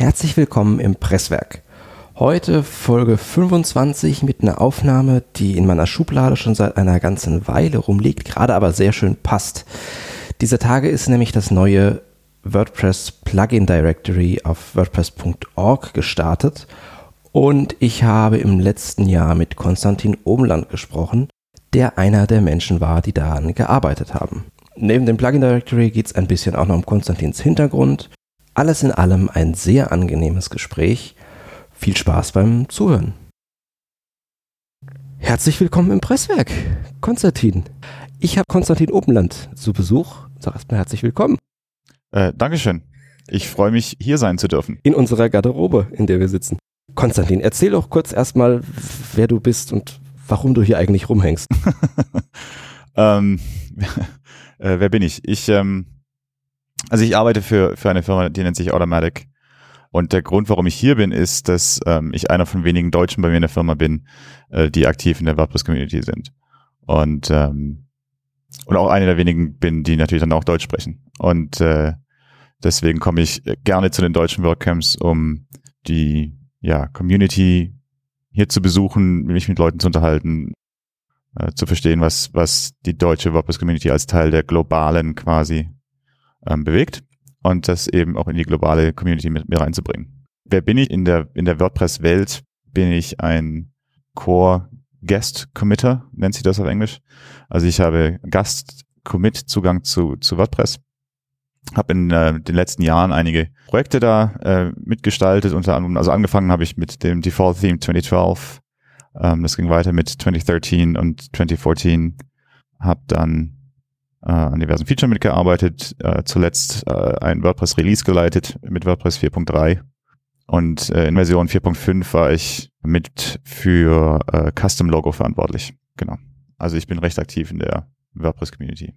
Herzlich willkommen im Presswerk. Heute Folge 25 mit einer Aufnahme, die in meiner Schublade schon seit einer ganzen Weile rumliegt, gerade aber sehr schön passt. Dieser Tage ist nämlich das neue WordPress Plugin Directory auf WordPress.org gestartet und ich habe im letzten Jahr mit Konstantin Omland gesprochen, der einer der Menschen war, die daran gearbeitet haben. Neben dem Plugin Directory geht es ein bisschen auch noch um Konstantins Hintergrund. Alles in allem ein sehr angenehmes Gespräch. Viel Spaß beim Zuhören. Herzlich willkommen im Presswerk, Konstantin. Ich habe Konstantin Obenland zu Besuch. Sag erstmal herzlich willkommen. Äh, Dankeschön. Ich freue mich, hier sein zu dürfen. In unserer Garderobe, in der wir sitzen. Konstantin, erzähl doch kurz erstmal, wer du bist und warum du hier eigentlich rumhängst. ähm, äh, wer bin ich? Ich, ähm, also ich arbeite für, für eine Firma, die nennt sich Automatic. Und der Grund, warum ich hier bin, ist, dass ähm, ich einer von wenigen Deutschen bei mir in der Firma bin, äh, die aktiv in der WordPress-Community sind. Und, ähm, und auch einer der wenigen bin, die natürlich dann auch Deutsch sprechen. Und äh, deswegen komme ich gerne zu den deutschen WordCamps, um die ja, Community hier zu besuchen, mich mit Leuten zu unterhalten, äh, zu verstehen, was, was die deutsche WordPress-Community als Teil der globalen quasi ähm, bewegt und das eben auch in die globale Community mit mir reinzubringen. Wer bin ich in der, in der WordPress-Welt? Bin ich ein Core Guest Committer, nennt sich das auf Englisch. Also ich habe Gast Commit Zugang zu, zu WordPress. Habe in äh, den letzten Jahren einige Projekte da äh, mitgestaltet, unter anderem, also angefangen habe ich mit dem Default Theme 2012. Ähm, das ging weiter mit 2013 und 2014. Habe dann äh, an diversen Features mitgearbeitet, äh, zuletzt äh, ein WordPress Release geleitet mit WordPress 4.3 und äh, in Version 4.5 war ich mit für äh, Custom Logo verantwortlich. Genau. Also ich bin recht aktiv in der WordPress Community.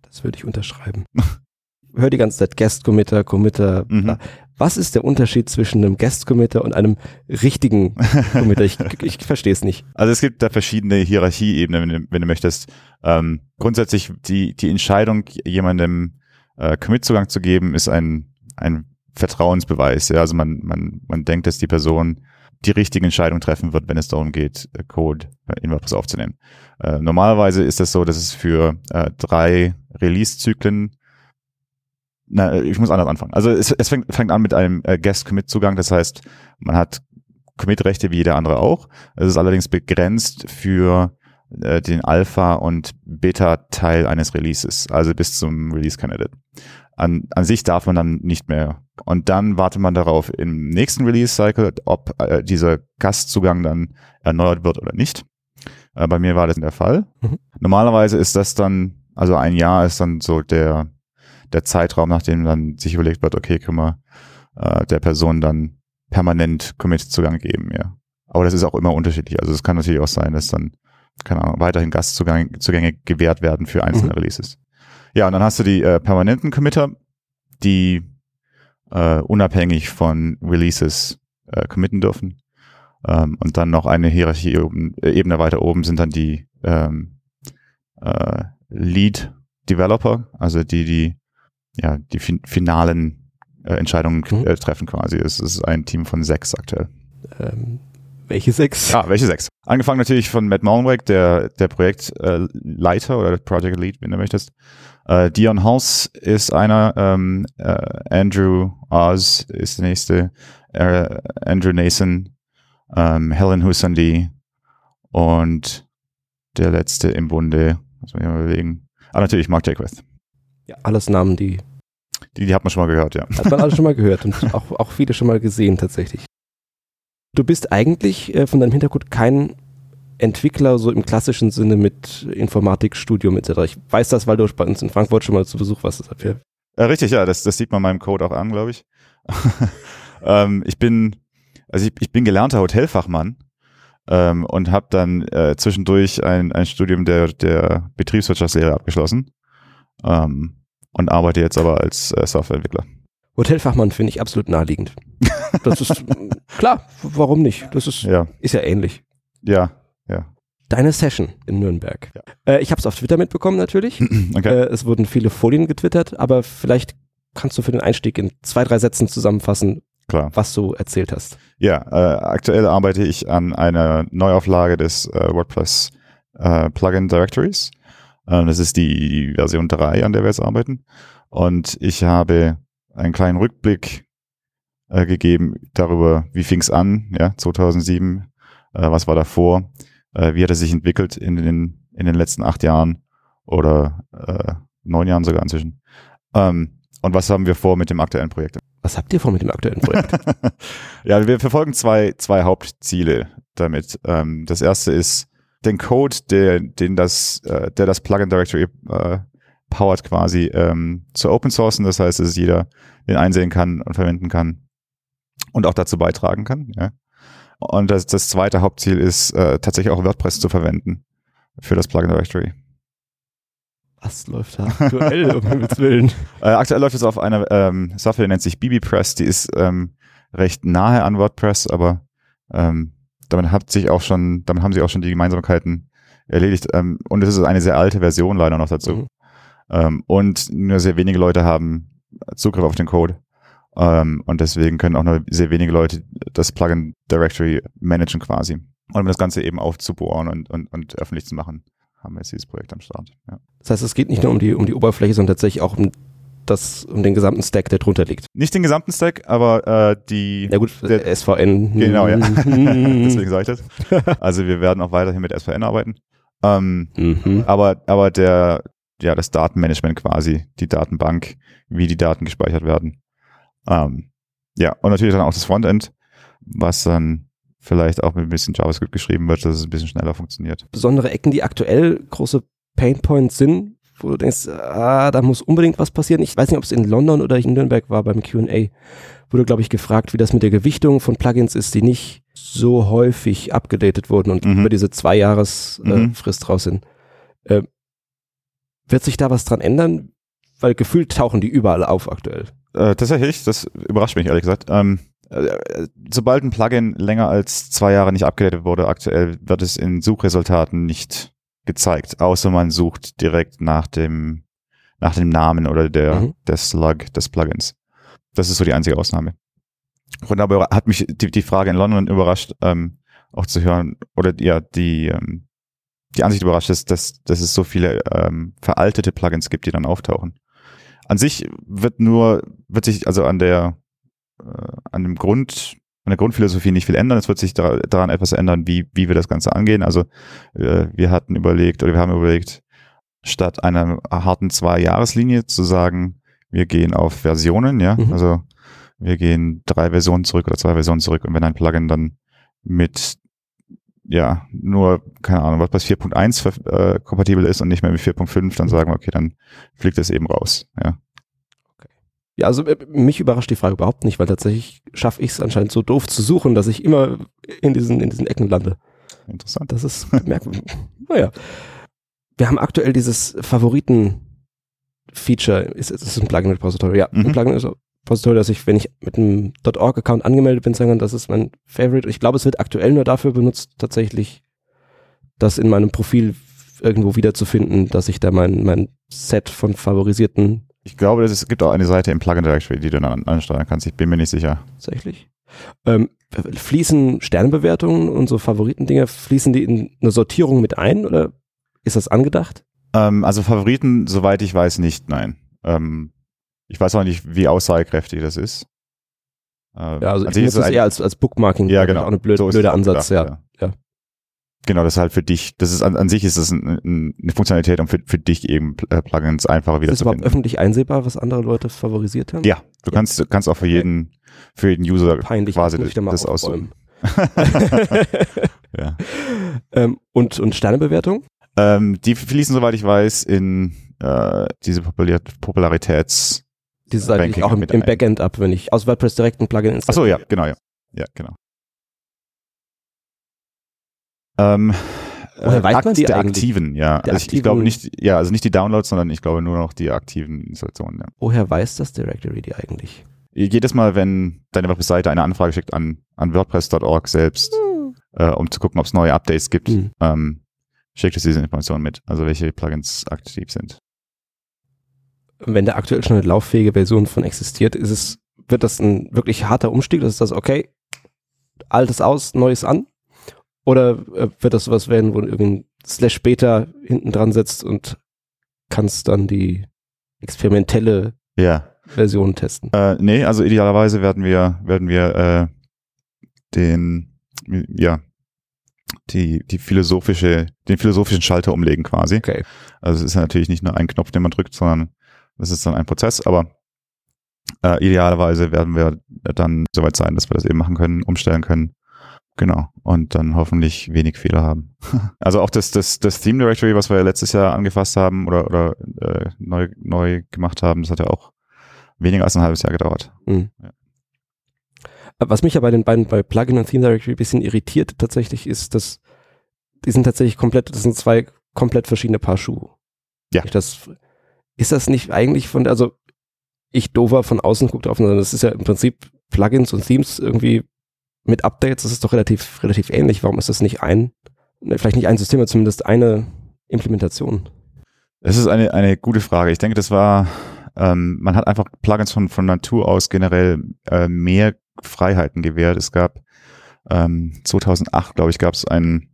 Das würde ich unterschreiben. Hör die ganze Zeit Guest Committer, Committer. Mhm. Was ist der Unterschied zwischen einem Guest Committer und einem richtigen Committer? Ich, ich verstehe es nicht. Also es gibt da verschiedene Hierarchieebenen, wenn du, wenn du möchtest. Ähm, grundsätzlich die, die Entscheidung, jemandem äh, Commit-Zugang zu geben, ist ein, ein Vertrauensbeweis. Ja? Also man, man, man denkt, dass die Person die richtige Entscheidung treffen wird, wenn es darum geht, äh, Code in WordPress aufzunehmen. Äh, normalerweise ist es so, dass es für äh, drei Release-Zyklen na, ich muss anders anfangen. Also es, es fängt, fängt an mit einem äh, Guest-Commit-Zugang, das heißt, man hat Commit-Rechte wie jeder andere auch. Es ist allerdings begrenzt für äh, den Alpha- und Beta-Teil eines Releases, also bis zum Release-Candidate. An, an sich darf man dann nicht mehr. Und dann wartet man darauf im nächsten Release-Cycle, ob äh, dieser Gastzugang dann erneuert wird oder nicht. Äh, bei mir war das der Fall. Mhm. Normalerweise ist das dann, also ein Jahr ist dann so der, der Zeitraum, nachdem dann sich überlegt wird, okay, können wir äh, der Person dann permanent Commit-Zugang geben, ja. Aber das ist auch immer unterschiedlich. Also es kann natürlich auch sein, dass dann, keine Ahnung, weiterhin Gastzugänge gewährt werden für einzelne mhm. Releases. Ja, und dann hast du die äh, permanenten Committer, die äh, unabhängig von Releases äh, committen dürfen. Ähm, und dann noch eine Hierarchie oben, äh, Ebene weiter oben sind dann die ähm, äh, Lead Developer, also die, die ja die fin finalen äh, Entscheidungen mhm. äh, treffen quasi. Es ist ein Team von sechs aktuell. Ähm, welche sechs? Ah, welche sechs? Angefangen natürlich von Matt Malmbeck, der, der Projektleiter äh, oder Project Lead, wenn du möchtest. Äh, Dion House ist einer, ähm, äh, Andrew Oz ist der nächste, äh, Andrew Nason, ähm, Helen Husandi und der letzte im Bunde, muss man mal überlegen. Ah, natürlich Mark Jaquith. Ja, alles Namen, die. Die, die hat man schon mal gehört, ja. Hat man alles schon mal gehört und auch, auch viele schon mal gesehen tatsächlich. Du bist eigentlich äh, von deinem Hintergrund kein Entwickler so im klassischen Sinne mit Informatikstudium etc. Ich weiß das, weil du bei uns in Frankfurt schon mal zu Besuch warst. Deshalb ja, richtig, ja, das, das sieht man meinem Code auch an, glaube ich. ähm, ich bin, also ich, ich bin gelernter Hotelfachmann ähm, und habe dann äh, zwischendurch ein, ein Studium der, der Betriebswirtschaftslehre abgeschlossen ähm, und arbeite jetzt aber als äh, Softwareentwickler. Hotelfachmann finde ich absolut naheliegend. Das ist klar, warum nicht? Das ist ja, ist ja ähnlich. Ja, ja. Deine Session in Nürnberg. Ja. Äh, ich habe es auf Twitter mitbekommen natürlich. okay. Äh, es wurden viele Folien getwittert, aber vielleicht kannst du für den Einstieg in zwei, drei Sätzen zusammenfassen, Klar. was du erzählt hast. Ja, äh, aktuell arbeite ich an einer Neuauflage des äh, WordPress äh, Plugin Directories. Ähm, das ist die Version 3, an der wir jetzt arbeiten. Und ich habe einen kleinen Rückblick äh, gegeben darüber, wie fing es an, ja, 2007, äh, was war davor, äh, wie hat es sich entwickelt in den, in den letzten acht Jahren oder äh, neun Jahren sogar inzwischen. Ähm, und was haben wir vor mit dem aktuellen Projekt? Was habt ihr vor mit dem aktuellen Projekt? ja, wir verfolgen zwei, zwei Hauptziele damit. Ähm, das erste ist, den Code, der, den das, äh, der das Plugin Directory äh, powert quasi ähm, zu open sourcen. Das heißt, dass jeder den einsehen kann und verwenden kann und auch dazu beitragen kann. Ja. Und das, das zweite Hauptziel ist, äh, tatsächlich auch WordPress zu verwenden für das Plugin Directory. Was läuft da aktuell, um Himmels Willen? Äh, aktuell läuft es auf einer ähm, Software, die nennt sich BBPress. Die ist ähm, recht nahe an WordPress, aber ähm, damit hat sich auch schon, damit haben sie auch schon die Gemeinsamkeiten erledigt. Ähm, und es ist eine sehr alte Version leider noch dazu. Mhm. Ähm, und nur sehr wenige Leute haben Zugriff auf den Code. Ähm, und deswegen können auch nur sehr wenige Leute das Plugin Directory managen quasi. Und um das Ganze eben aufzubohren und, und, und öffentlich zu machen, haben wir jetzt dieses Projekt am Start. Ja. Das heißt, es geht nicht nur um die, um die Oberfläche, sondern tatsächlich auch um das, um den gesamten Stack, der drunter liegt. Nicht den gesamten Stack, aber äh, die Ja gut, Der- SVN. Genau, ja. Deswegen sage ich das. Also wir werden auch weiterhin mit SVN arbeiten. Ähm, Mhm. aber, aber der, ja, das Datenmanagement quasi, die Datenbank, wie die Daten gespeichert werden. Ähm, ja, und natürlich dann auch das Frontend, was dann vielleicht auch mit ein bisschen JavaScript geschrieben wird, dass es ein bisschen schneller funktioniert. Besondere Ecken, die aktuell große Painpoints sind, wo du denkst, ah, da muss unbedingt was passieren. Ich weiß nicht, ob es in London oder in Nürnberg war beim Q&A. Wurde, glaube ich, gefragt, wie das mit der Gewichtung von Plugins ist, die nicht so häufig abgedatet wurden und Mhm. über diese zwei Jahres äh, Mhm. Raus sind. Äh, wird sich da was dran ändern? Weil gefühlt tauchen die überall auf aktuell. Äh, tatsächlich, das überrascht mich ehrlich gesagt. Ähm, äh, sobald ein Plugin länger als zwei Jahre nicht abgedatet wurde, aktuell wird es in Suchresultaten nicht gezeigt, außer man sucht direkt nach dem, nach dem Namen oder der, Mhm. der Slug des Plugins. Das ist so die einzige Ausnahme. Und aber hat mich die, die Frage in London überrascht, ähm, auch zu hören, oder ja, die, ähm, die Ansicht überrascht ist, dass, dass es so viele ähm, veraltete Plugins gibt, die dann auftauchen. An sich wird nur, wird sich also an der, äh, an dem Grund, an der Grundphilosophie nicht viel ändern. Es wird sich da, daran etwas ändern, wie, wie wir das Ganze angehen. Also äh, wir hatten überlegt, oder wir haben überlegt, statt einer harten Zwei-Jahres-Linie zu sagen, wir gehen auf Versionen, ja, Mhm. also wir gehen drei Versionen zurück oder zwei Versionen zurück und wenn ein Plugin dann mit ja, nur, keine Ahnung, WordPress 4.1 ver- äh, kompatibel ist und nicht mehr mit 4.5, dann sagen wir, okay, dann fliegt es eben raus. Ja. Ja, also äh, mich überrascht die Frage überhaupt nicht, weil tatsächlich schaffe ich es anscheinend so doof zu suchen, dass ich immer in diesen, in diesen Ecken lande. Interessant. Das ist merkwürdig. naja. Wir haben aktuell dieses Favoriten-Feature. Ist, ist es ein Plugin-Repository? Ja, Mhm. ein Plugin-Repository, dass ich, wenn ich mit einem .org-Account angemeldet bin, sagen kann, das ist mein Favorite. Ich glaube, es wird aktuell nur dafür benutzt, tatsächlich das in meinem Profil irgendwo wiederzufinden, dass ich da mein, mein Set von favorisierten Ich glaube, es gibt auch eine Seite im Plugin Directory, die du dann an- ansteuern kannst. Ich bin mir nicht sicher. tatsächlich. Ähm, fließen Sternebewertungen und so Favoritendinger, fließen die in eine Sortierung mit ein oder ist das angedacht? Ähm, also Favoriten, soweit ich weiß, nicht, nein. Ähm, ich weiß auch nicht, wie aussagekräftig das ist. Ähm, Ja, also an ich nutze es ein- eher als, als Bookmarking. Ja, genau. Auch eine blöde, So blöder Ansatz, gedacht, ja. ja. Genau, das ist halt für dich, das ist an, an sich ist das ein, ein, eine Funktionalität, um für, für dich eben äh, Plugins einfacher wieder Ist es zu überhaupt finden. öffentlich einsehbar, was andere Leute favorisiert haben? Ja, du kannst, du kannst auch für jeden, für jeden User Peinlich, quasi ich da das aussuchen. Ja. ähm, und, und Sternebewertung? Ähm, die fließen, soweit ich weiß, in äh, diese Popular Popularitäts. Die ist eigentlich auch im, im. Backend ab, wenn ich aus WordPress direkt ein Plugin Ach so, ja, genau, ja. Ja, genau. Ähm, Woher weiß man die der eigentlich? aktiven, ja. Der also ich, ich aktiven- glaube nicht, ja, also nicht die Downloads, sondern ich glaube nur noch die aktiven Installationen. Ja. Woher weiß das Directory die eigentlich? Jedes Mal, wenn deine Webseite eine Anfrage schickt an, an WordPress.org selbst, äh, um zu gucken, ob es neue Updates gibt, Hm. ähm, schickt es diese Informationen mit, also welche Plugins aktiv sind. Wenn da aktuell schon eine lauffähige Version von existiert, ist es wird das ein wirklich harter Umstieg, das ist das, okay, altes aus, neues an? Oder äh, wird das sowas werden, wo du irgendwie Slash später hinten dran setzt und kannst dann die experimentelle Ja. Version testen? Äh, nee, also idealerweise werden wir, werden wir äh, den, ja, die, die philosophische, den philosophischen Schalter umlegen quasi. Okay. Also es ist natürlich nicht nur ein Knopf, den man drückt, sondern das ist dann ein Prozess, aber äh, idealerweise werden wir dann soweit sein, dass wir das eben machen können, umstellen können. Genau. Und dann hoffentlich wenig Fehler haben. also auch das, das, das Theme Directory, was wir ja letztes Jahr angefasst haben oder, oder äh, neu, neu gemacht haben, das hat ja auch weniger als ein halbes Jahr gedauert. Mhm. Ja. Was mich ja bei den beiden, bei Plugin und Theme Directory ein bisschen irritiert tatsächlich ist, dass die sind tatsächlich komplett, das sind zwei komplett verschiedene Paar Schuhe. Ja. Das, ist das nicht eigentlich von, also ich dover von außen guckt drauf, sondern das ist ja im Prinzip Plugins und Themes irgendwie mit Updates, das ist doch relativ, relativ ähnlich. Warum ist das nicht ein, ne, vielleicht nicht ein System, aber zumindest eine Implementation? Es ist eine, eine gute Frage. Ich denke, das war, ähm, man hat einfach Plugins von, von Natur aus generell äh, mehr Freiheiten gewährt. Es gab ähm, 2008, glaube ich, gab es ein,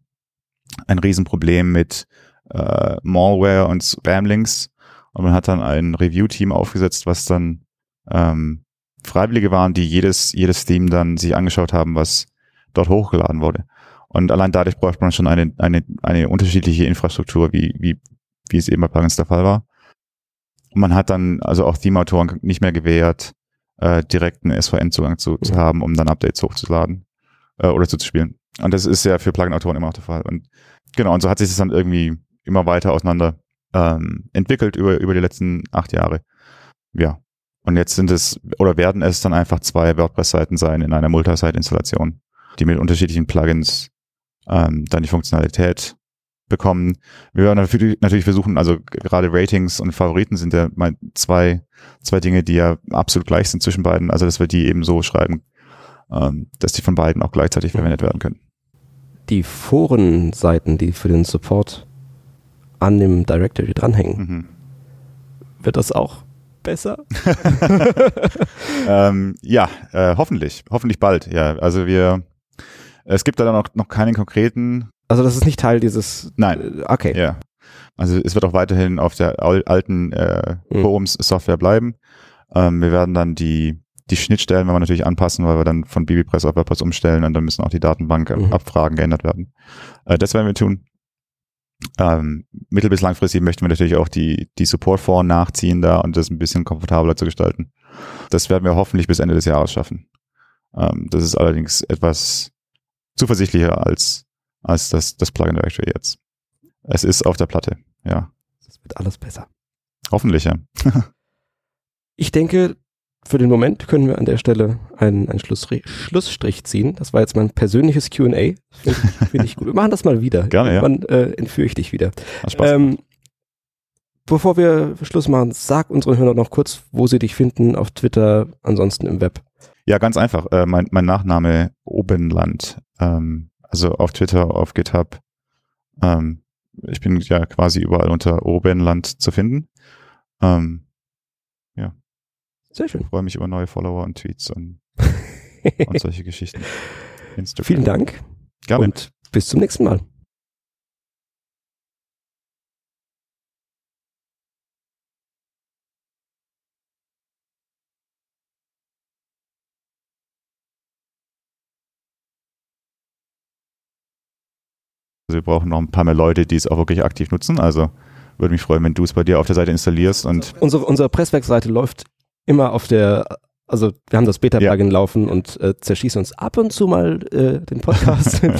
ein Riesenproblem mit äh, Malware und Spamlinks und man hat dann ein Review-Team aufgesetzt, was dann ähm, Freiwillige waren, die jedes, jedes Theme dann sich angeschaut haben, was dort hochgeladen wurde. Und allein dadurch bräuchte man schon eine, eine, eine unterschiedliche Infrastruktur, wie, wie, wie es eben bei Plugins der Fall war. Und man hat dann also auch Theme-Autoren nicht mehr gewährt, äh, direkten SVN-Zugang zu, zu haben, um dann Updates hochzuladen äh, oder zuzuspielen. Und das ist ja für Plugin-Autoren immer auch der Fall. Und genau, und so hat sich das dann irgendwie immer weiter auseinander ähm, entwickelt über, über die letzten acht Jahre. Ja. Und jetzt sind es oder werden es dann einfach zwei WordPress-Seiten sein in einer Multisite-Installation, die mit unterschiedlichen Plugins ähm, dann die Funktionalität bekommen. Wir werden natürlich versuchen, also gerade Ratings und Favoriten sind ja mal zwei, zwei Dinge, die ja absolut gleich sind zwischen beiden. Also dass wir die eben so schreiben, ähm, dass die von beiden auch gleichzeitig verwendet werden können. Die Forenseiten, die für den Support an dem Directory dranhängen, Mhm. wird das auch besser? ähm, ja, äh, hoffentlich, hoffentlich bald. Ja, also wir, es gibt da dann noch, noch keinen konkreten, Also das ist nicht Teil dieses. Nein. Äh, Okay. ja. Also es wird auch weiterhin auf der al- alten äh, Mhm. Forums-Software bleiben. Ähm, wir werden dann die die Schnittstellen werden wir natürlich anpassen, weil wir dann von BBPress auf WordPress umstellen und dann müssen auch die Datenbank-Abfragen Mhm. geändert werden. Äh, das werden wir tun. Ähm, mittel- bis langfristig möchten wir natürlich auch die, die Support-Foren nachziehen da und das ein bisschen komfortabler zu gestalten. Das werden wir hoffentlich bis Ende des Jahres schaffen. Ähm, das ist allerdings etwas zuversichtlicher als, als das, das Plugin Directory jetzt. Es ist auf der Platte, ja. Das wird alles besser. Hoffentlich, ja. Ich denke, für den Moment können wir an der Stelle einen, einen Schlussstrich, Schlussstrich ziehen. Das war jetzt mein persönliches Q&A. Finde ich, gut. Wir machen das mal wieder. Gerne, ja. Irgendwann äh, entführe ich dich wieder. Hat Spaß. Ähm, bevor wir Schluss machen, sag unseren Hörern noch kurz, wo sie dich finden auf Twitter, ansonsten im Web. Ja, ganz einfach. Äh, mein, mein Nachname Obenland. Ähm, also auf Twitter, auf GitHub. Ähm, ich bin ja quasi überall unter Obenland zu finden. Ähm, Sehr schön. freue mich über neue Follower und Tweets und, und solche Geschichten. Instagram. Vielen Dank Gerne. und bis zum nächsten Mal. Also wir brauchen noch ein paar mehr Leute, die es auch wirklich aktiv nutzen. Also würde mich freuen, wenn du es bei dir auf der Seite installierst und Unsere, unsere Presswerkseite läuft immer auf der, also wir haben das Beta-Plugin laufen und äh, zerschießen uns ab und zu mal äh, den Podcast. äh,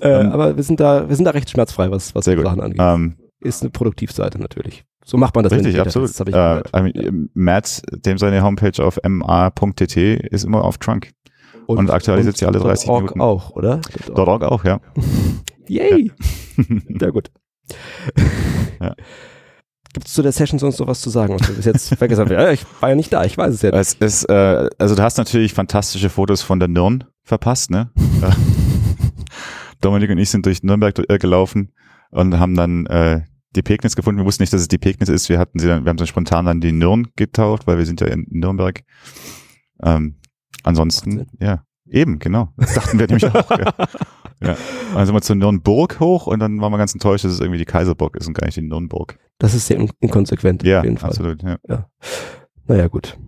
Ähm, aber wir sind da, wir sind da recht schmerzfrei, was, was die gut. Sachen angeht. Ähm, Ist eine Produktivseite natürlich. So macht man das richtig, absolut. Äh, gehört. I mean, Matt, dem seine Homepage auf ma.tt ist immer auf Trunk. und aktualisiert sie alle 30 .org Minuten. auch, oder? Dort auch, ja. Yay! Sehr gut. Ja. Gibt es zu der Session sonst noch was zu sagen, was wir bis jetzt vergessen? Ja, ich war ja nicht da, ich weiß es ja nicht. Es ist, äh, also du hast natürlich fantastische Fotos von der Nirn verpasst, ne? Dominik und ich sind durch Nürnberg äh, gelaufen und haben dann äh, die Pegnitz gefunden. Wir wussten nicht, dass es die Pegnitz ist. Wir hatten sie dann, wir haben sie spontan dann die Nürn getauft, weil wir sind ja in Nürnberg. Ähm, ansonsten, ja, eben, genau. Das dachten wir nämlich auch. Ja. ja. Dann sind wir zur Nürnberg hoch und dann waren wir ganz enttäuscht, dass es irgendwie die Kaiserburg ist und gar nicht die Nürnberg. Das ist sehr inkonsequent Ja, auf jeden Fall. absolut. Ja. Ja. Naja, gut.